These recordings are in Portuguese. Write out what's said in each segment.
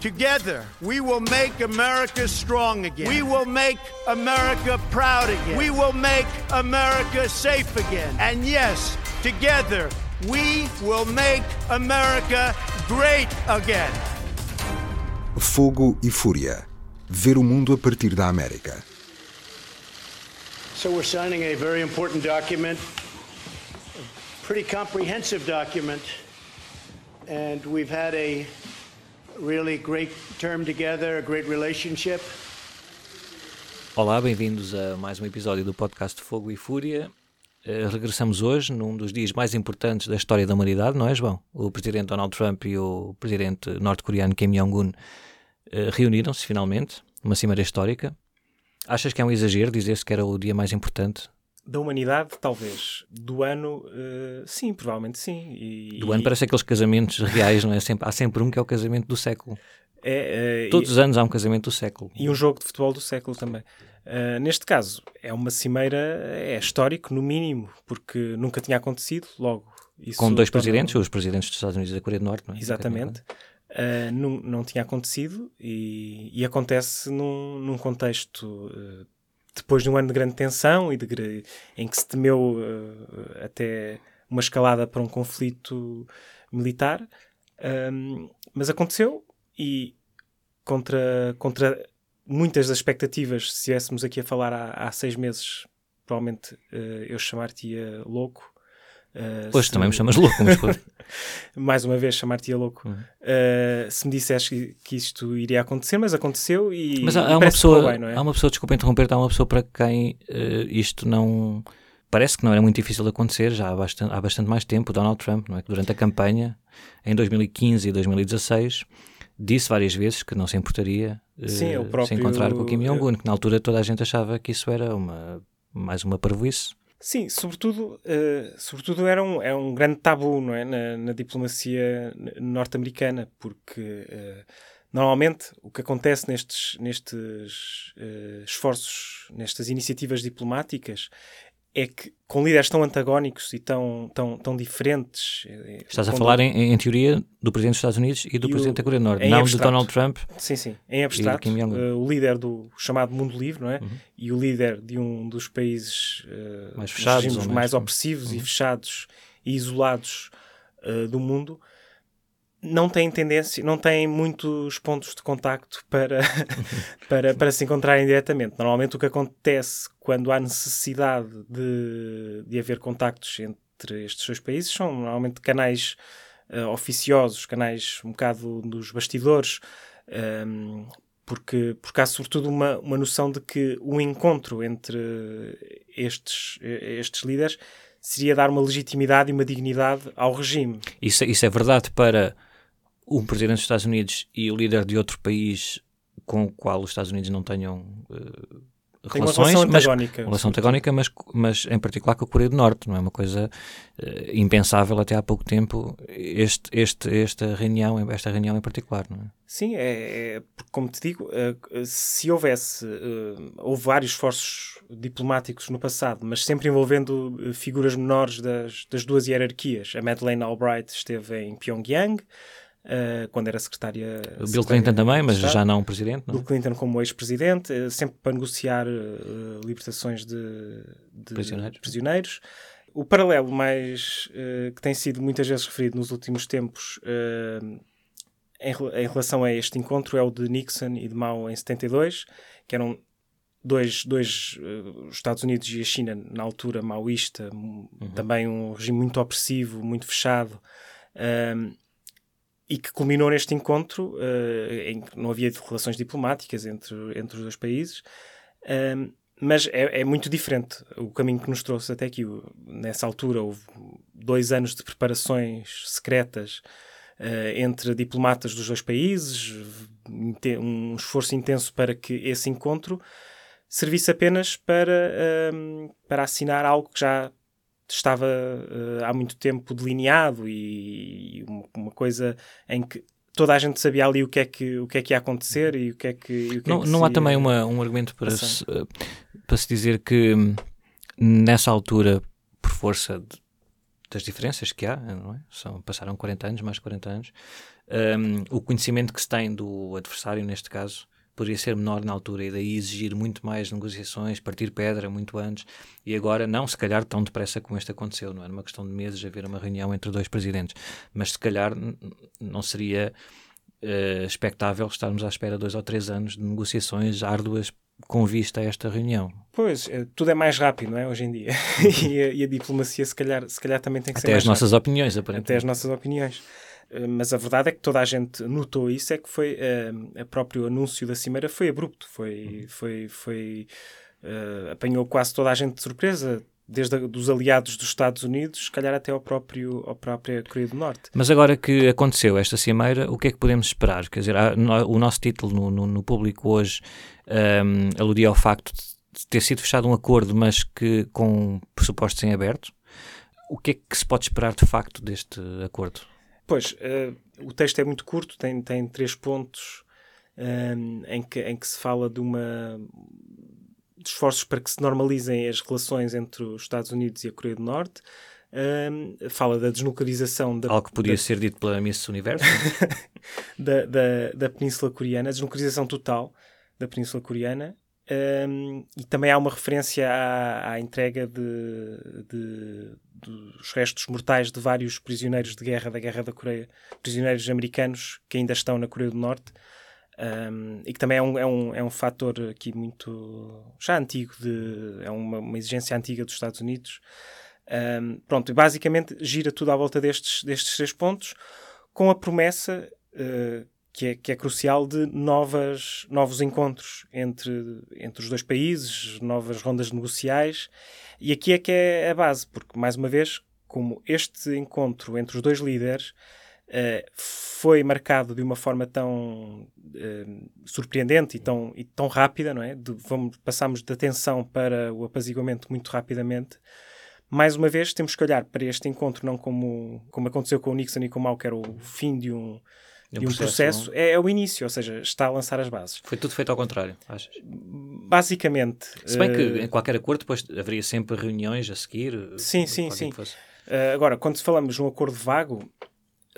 Together, we will make America strong again. We will make America proud again. We will make America safe again. And yes, together, we will make America great again. Fogo e Fúria. Ver o mundo a partir da América. So we're signing a very important document, a pretty comprehensive document, and we've had a really great term together, a great relationship. Olá, bem-vindos a mais um episódio do podcast Fogo e Fúria. Uh, regressamos hoje num dos dias mais importantes da história da humanidade, não é, João? O presidente Donald Trump e o presidente norte-coreano Kim Jong-un uh, reuniram-se finalmente, numa cimeira histórica. Achas que é um exagero dizer-se que era o dia mais importante? Da humanidade, talvez. Do ano, uh, sim, provavelmente sim. E, do ano parece aqueles casamentos reais, não é? Sempre, há sempre um que é o casamento do século. É, Todos e, os anos há um casamento do século. E um jogo de futebol do século também. Uh, neste caso, é uma cimeira, é histórico, no mínimo, porque nunca tinha acontecido, logo. Com dois presidentes, os presidentes dos Estados Unidos e da Coreia do Norte, não é? Exatamente. Uh, não, não tinha acontecido e, e acontece num, num contexto uh, depois de um ano de grande tensão e de, em que se temeu uh, até uma escalada para um conflito militar, um, mas aconteceu e contra, contra muitas das expectativas, se estivéssemos aqui a falar há, há seis meses, provavelmente uh, eu chamar-te-ia louco. Uh, pois, se... também me chamas louco, mas mais uma vez chamar-te-ia louco. Uhum. Uh, se me disseste que, que, isto iria acontecer, mas aconteceu e. Mas há, há uma pessoa, bem, é? há uma pessoa, desculpa interromper, há uma pessoa para quem uh, isto não. Parece que não era muito difícil de acontecer já há bastante, há bastante mais tempo, Donald Trump, não é? Que durante a campanha, em 2015 e 2016, disse várias vezes que não se importaria uh, Sim, próprio... se encontrar com o Kim Jong-un, que na altura toda a gente achava que isso era uma, mais uma parvoíce. Sim, sobretudo, uh, sobretudo era um, é um grande tabu não é? na, na diplomacia norte-americana, porque uh, normalmente o que acontece nestes, nestes uh, esforços, nestas iniciativas diplomáticas, é que com líderes tão antagónicos e tão, tão, tão diferentes. Eh, Estás a falar, em, em, teoria, do Presidente dos Estados Unidos e do e Presidente o, da Coreia do Norte, não abstrato. de Donald Trump. Sim, sim, em abstrato. Uh, o líder do chamado mundo livre, não é? Uhum. E o líder de um dos países uh, mais fechados, mais, mais opressivos uhum. e fechados e isolados uh, do mundo não têm tendência, não têm muitos pontos de contacto para, para, para se encontrarem diretamente. Normalmente o que acontece quando há necessidade de, de haver contactos entre estes dois países são normalmente canais uh, oficiosos, canais um bocado dos bastidores, um, ehm, porque, porque há sobretudo uma, uma noção de que o encontro entre estes, estes líderes seria dar uma legitimidade e uma dignidade ao regime. Isso, isso é verdade para um presidente dos Estados Unidos e o líder de outro país com o qual os Estados Unidos não tenham uh, relações, relação antagónica, mas, relação antagónica mas, mas em particular com a Coreia do Norte, não é uma coisa uh, impensável até há pouco tempo este, este, esta reunião, esta reunião em particular, não é? Sim, é, é como te digo, uh, se houvesse, houve vários esforços diplomáticos no passado, mas sempre envolvendo figuras menores das, das duas hierarquias. A Madeleine Albright esteve em Pyongyang, Uh, quando era secretária. O Bill Clinton também, mas já não presidente. Não? Bill Clinton como ex-presidente, uh, sempre para negociar uh, libertações de, de prisioneiros. prisioneiros. O paralelo mais que tem sido muitas vezes referido nos últimos tempos em, em, relação a este encontro é o de Nixon e de Mao em 72, que eram dois, dois os Estados Unidos e a China na altura maoísta, uhum. também um regime muito opressivo, muito fechado e que culminou neste encontro uh, em que não havia relações diplomáticas entre, entre os dois países. Uh, mas é, é, muito diferente o caminho que nos trouxe até aqui. Nessa altura houve dois anos de preparações secretas uh, entre diplomatas dos dois países, um esforço intenso para que esse encontro servisse apenas para, para assinar algo que já estava uh, há muito tempo delineado e, e uma, coisa em que toda a gente sabia ali o que é que, o que, é que ia acontecer e o que é que. que não, é que não há também uma, um argumento para se, para se dizer que hum, nessa altura, por força de das diferenças que há, não é? São, passaram 40 anos, mais 40 anos. Um, o conhecimento que se tem do adversário, neste caso, poderia ser menor na altura e daí exigir muito mais negociações, partir pedra muito antes e agora não, se calhar tão depressa como este aconteceu, não era uma questão de meses haver uma reunião entre dois presidentes, mas se calhar não seria uh, expectável estarmos à espera dois ou três anos de negociações árduas com vista a esta reunião. Pois, é, tudo é mais rápido, não é, hoje em dia. e, a, e, a, diplomacia, se calhar, se calhar também tem que Até ser mais as nossas rápido. opiniões, aparentemente. Até as nossas opiniões. Eh, mas a verdade é que toda a gente notou isso, é que foi o próprio anúncio da Cimeira foi abrupto, foi, uhum. foi, foi uh, apanhou quase toda a gente de surpresa, desde a, dos aliados dos Estados Unidos, se calhar até ao próprio, ao própria Coreia do Norte. Mas agora que aconteceu esta cimeira, o que é que podemos esperar? Quer dizer, o nosso título no, no, no público hoje um, aludia ao facto de ter sido fechado um acordo, mas que com pressupostos em aberto. O que é que se pode esperar de facto deste acordo? Pois, uh, o texto é muito curto, tem, tem três pontos um, em, que, em que se fala de uma de esforços para que se normalizem as relações entre os Estados Unidos e a Coreia do Norte. Um, fala da desnuclearização da. Algo que podia da, ser dito pela Miss Universo. da, da, da Península Coreana, a desnuclearização total da Península Coreana. Um, e também há uma referência à, à entrega de, de, dos restos mortais de vários prisioneiros de guerra da Guerra da Coreia, prisioneiros americanos que ainda estão na Coreia do Norte. Um, e que também é um, é, um, é um fator aqui muito já antigo, de, é uma, uma exigência antiga dos Estados Unidos. Um, pronto, basicamente gira tudo à volta destes, destes três pontos, com a promessa uh, que, é, que é crucial de novas, novos encontros entre, entre os dois países, novas rondas negociais. E aqui é que é a base, porque, mais uma vez, como este encontro entre os dois líderes Uh, foi marcado de uma forma tão uh, surpreendente e tão, e tão rápida, não é? De, vamos, passamos da tensão para o apaziguamento muito rapidamente. Mais uma vez, temos que olhar para este encontro não como, como aconteceu com o Nixon e com o Mao, que era o fim de um, um, de um processo, processo é, é, o início, ou seja, está a lançar as bases. Foi tudo feito ao contrário, achas? Basicamente. Se bem uh... que em qualquer acordo depois haveria sempre reuniões a seguir. Sim, sim, sim. Uh, agora, quando falamos de um acordo vago,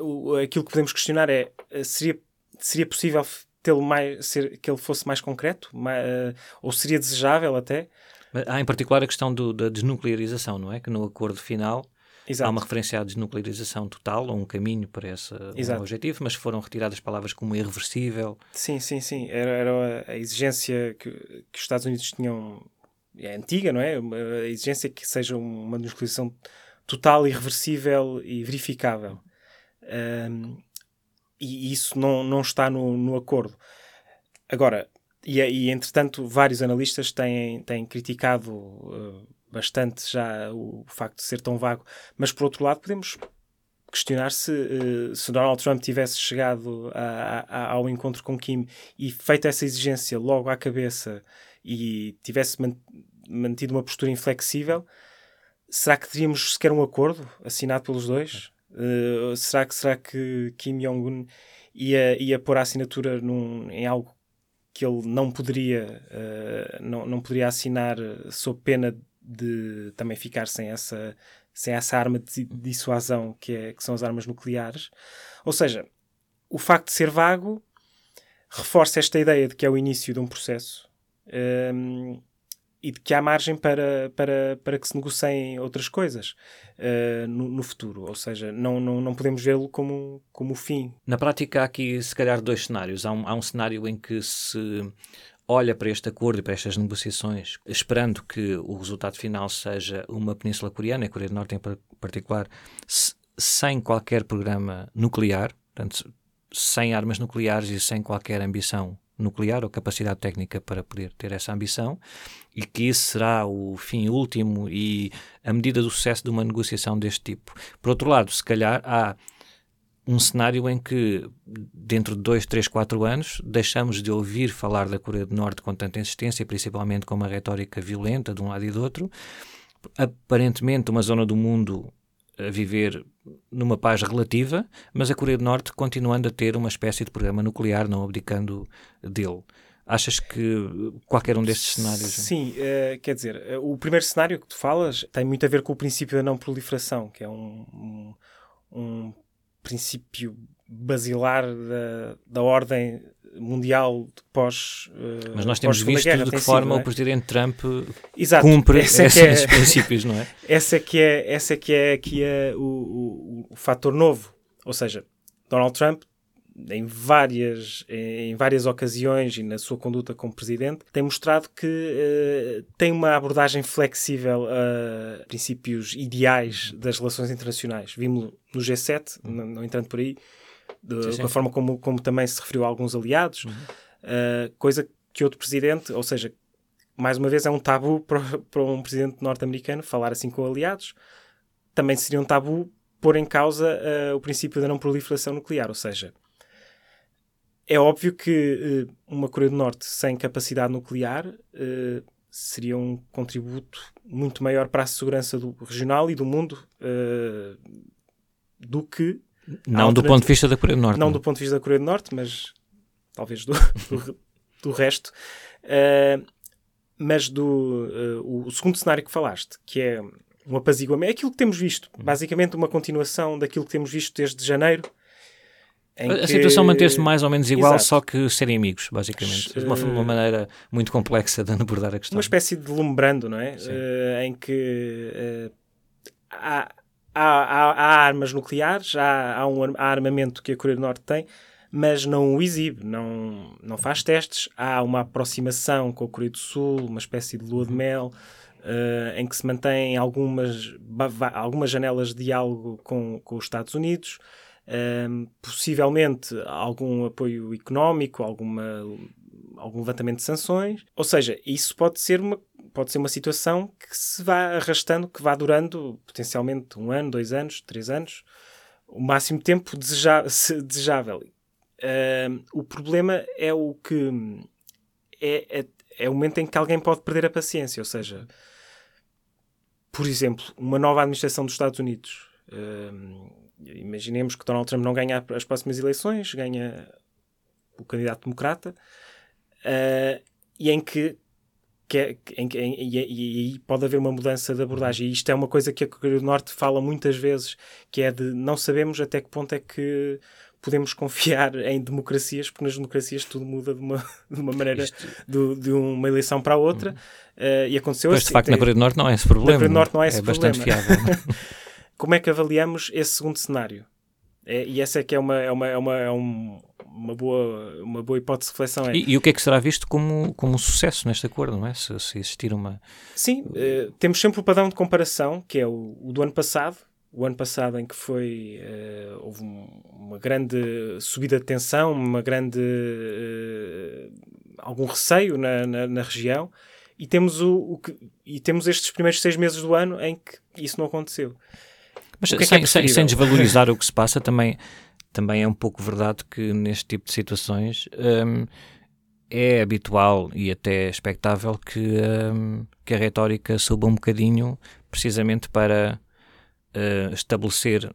o, aquilo que podemos questionar é eh, seria, seria possível tê-lo mais, ser, que ele fosse mais concreto? Mais, uh, ou seria desejável até? Há em particular a questão do, da desnuclearização, não é? Que no acordo final Exato. há uma referência à desnuclearização total, ou um caminho para esse um objetivo, mas foram retiradas palavras como irreversível. Sim, sim, sim. Era, era a exigência que, que os Estados Unidos tinham, é antiga, não é? A exigência que seja uma desnuclearização total, irreversível e verificável. Um, e isso não, não está no, no acordo. Agora, e, e entretanto, vários analistas têm, têm criticado uh, bastante já o, facto de ser tão vago, mas por outro lado, podemos questionar se, uh, se Donald Trump tivesse chegado a, a, ao encontro com Kim e feito essa exigência logo à cabeça e tivesse mantido uma postura inflexível, será que teríamos sequer um acordo assinado pelos dois? Uh, será, que, será que Kim Jong-un ia, ia pôr a assinatura num, em algo que ele não poderia, uh, não, não poderia assinar sob pena de também ficar sem essa, sem essa arma de dissuasão que, é, que são as armas nucleares? Ou seja, o facto de ser vago reforça esta ideia de que é o início de um processo. Um, e de que há margem para, para, para que se negociem outras coisas uh, no, no, futuro. Ou seja, não, não, não podemos vê-lo como, como o fim. Na prática, há aqui, se calhar, dois cenários. Há um, há um cenário em que se olha para este acordo e para estas negociações, esperando que o resultado final seja uma Península Coreana, a Coreia do Norte em particular, se, sem qualquer programa nuclear, portanto, sem armas nucleares e sem qualquer ambição nuclear ou capacidade técnica para poder ter essa ambição e que isso será o fim último e a medida do sucesso de uma negociação deste tipo. Por outro lado, se calhar há um cenário em que, dentro de dois, três, quatro anos, deixamos de ouvir falar da Coreia do Norte com tanta insistência, principalmente com uma retórica violenta de um lado e do outro. Aparentemente, uma zona do mundo a viver numa paz relativa, mas a Coreia do Norte continuando a ter uma espécie de programa nuclear, não abdicando dele. Achas que qualquer um destes cenários? Sim, uh, quer dizer, uh, o primeiro cenário que tu falas tem muito a ver com o princípio da não proliferação, que é um, um, um princípio basilar da, da ordem mundial pós. Uh, Mas nós temos visto guerra, de que forma sido, é? o presidente Trump Exato. cumpre Esse é esses é, princípios, não é? Essa é que é, essa é, que é aqui é o, o, o fator novo. Ou seja, Donald Trump em várias, em várias ocasiões e na sua conduta como presidente, tem mostrado que uh, tem uma abordagem flexível a princípios ideais das relações internacionais. Vimos no G7, não, não entrando por aí, da forma como, como também se referiu a alguns aliados, uhum. uh, coisa que outro presidente, ou seja, mais uma vez é um tabu para, para um presidente norte-americano falar assim com aliados. Também seria um tabu pôr em causa uh, o princípio da não proliferação nuclear, ou seja, é óbvio que uh, uma Coreia do Norte sem capacidade nuclear uh, seria um contributo muito maior para a segurança do regional e do mundo uh, do que. Não do ponto de vista da Coreia do Norte. Não, não, do ponto de vista da Coreia do Norte, mas talvez do, do, do resto. mas do o segundo cenário que falaste, que é um apaziguamento, é aquilo que temos visto, uhum. basicamente uma continuação daquilo que temos visto desde janeiro a que... situação manter-se mais ou menos igual, Exato. só que serem amigos, basicamente. De uma, uma, maneira muito complexa de abordar a questão. Uma espécie de lumbrando, não é? Uh, em que uh, há, há, há, há, armas nucleares, há, há um há armamento que a Coreia do Norte tem, mas não o exibe, não, não faz testes. Há uma aproximação com a Coreia do Sul, uma espécie de lua de mel. Uh, em que se mantém algumas, algumas janelas de diálogo com, com os Estados Unidos, um, possivelmente algum apoio económico, alguma, algum levantamento de sanções. Ou seja, isso pode ser uma, pode ser uma situação que se vá arrastando, que vá durando potencialmente um ano, dois anos, três anos, o máximo tempo desejável. O problema é o que é, é, é o momento em que alguém pode perder a paciência, ou seja, por exemplo, uma nova administração dos Estados Unidos. Imaginemos que Donald Trump não ganha as próximas eleições, ganha o candidato democrata, uh, e em que, que, é, em, em, e, e, pode haver uma mudança de abordagem. E isto é uma coisa que a Coreia do Norte fala muitas vezes, que é de não sabemos até que ponto é que podemos confiar em democracias, porque nas democracias tudo muda de uma, de uma maneira, Isto... de, uma eleição para a outra. Uh, e aconteceu Mas, assim, de facto, na Coreia do Norte não é esse problema. Na Coreia do Norte não é esse é problema. bastante fiável. como é que avaliamos esse segundo cenário? É, e essa é que é uma, é uma, é uma, é um, uma, boa, uma boa hipótese de reflexão. É. E, e, o que é que será visto como, como um sucesso neste acordo, não é? Se, se existir uma. Sim, uh, temos sempre o padrão de comparação, que é o, o do ano passado. O ano passado, em que foi. Uh, houve um, uma grande subida de tensão, uma grande. Uh, algum receio na, na, na região e temos, o, o, que, e temos estes primeiros seis meses do ano em que isso não aconteceu. Mas é sem, é sem, sem, desvalorizar o que se passa, também, também é um pouco verdade que neste tipo de situações um, é habitual e até expectável que, um, que a retórica suba um bocadinho precisamente para uh, estabelecer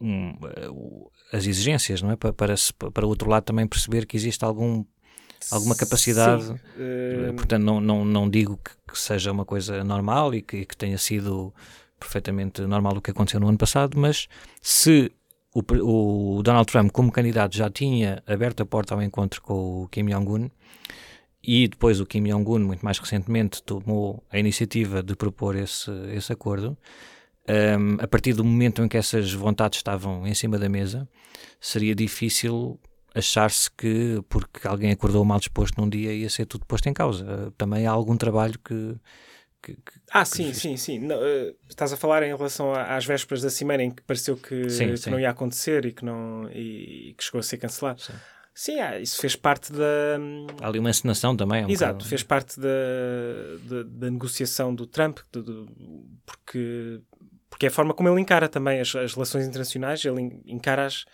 um, uh, as exigências, não é? Para, para, para o outro lado também perceber que existe algum alguma capacidade. Sim, uh... Portanto, não, não, não digo que, que, seja uma coisa normal e que, que tenha sido perfeitamente normal o que aconteceu no ano passado, mas se o, o, Donald Trump, como candidato, já tinha aberto a porta ao encontro com o Kim Jong-un e depois o Kim Jong-un, muito mais recentemente, tomou a iniciativa de propor esse, esse acordo, um, a partir do momento em que essas vontades estavam em cima da mesa, seria difícil achar-se que porque alguém acordou mal disposto num dia ia ser tudo posto em causa. Também há algum trabalho que, que, que, ah, sim, sim, sim. Não, uh, estás a falar em relação às vésperas da cimeira em que pareceu que, sim, que sim. não ia acontecer e que, não, e, e que chegou a ser cancelado. Sim, sim ah, isso fez parte da. Há ali uma encenação também. É um Exato, bocado... fez parte da, da, da negociação do Trump, porque, porque é a forma como ele encara também as, as relações internacionais, ele encara as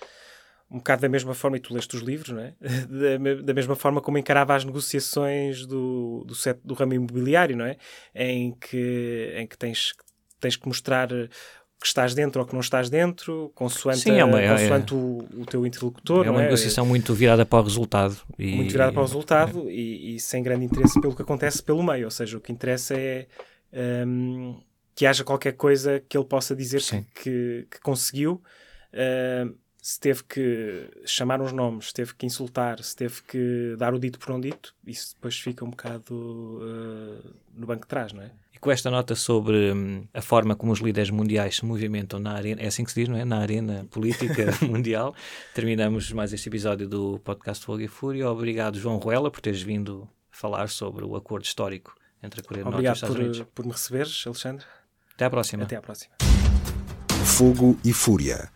um bocado da mesma forma, e tu leste os livros, não é? da, da mesma forma como encarava as negociações do, do, do ramo imobiliário, não é? Em que, em que tens, tens que mostrar que estás dentro ou que não estás dentro, consoante, Sim, é uma- é- consoante o, o teu interlocutor. É uma não negociação muito virada para o resultado. E, muito virada para o resultado e, e sem grande interesse pelo que acontece pelo meio. Ou seja, o que interessa é hum, que haja qualquer coisa que ele possa dizer que, que, conseguiu. Hum, se teve que chamar uns nomes, se teve que insultar, se teve que dar o dito por não dito, isso depois fica um bocado uh, no banco de trás, não é? E com esta nota sobre hum, a forma como os líderes mundiais se movimentam na arena, é assim que se diz, não é? Na arena política mundial, terminamos mais este episódio do podcast Fogo e Fúria. Obrigado, João Ruela, por teres vindo falar sobre o acordo histórico entre a Coreia do Norte e os Obrigado Estados por, Unidos. por me receberes, Alexandre. Até à próxima. Até à próxima. Fogo e Fúria.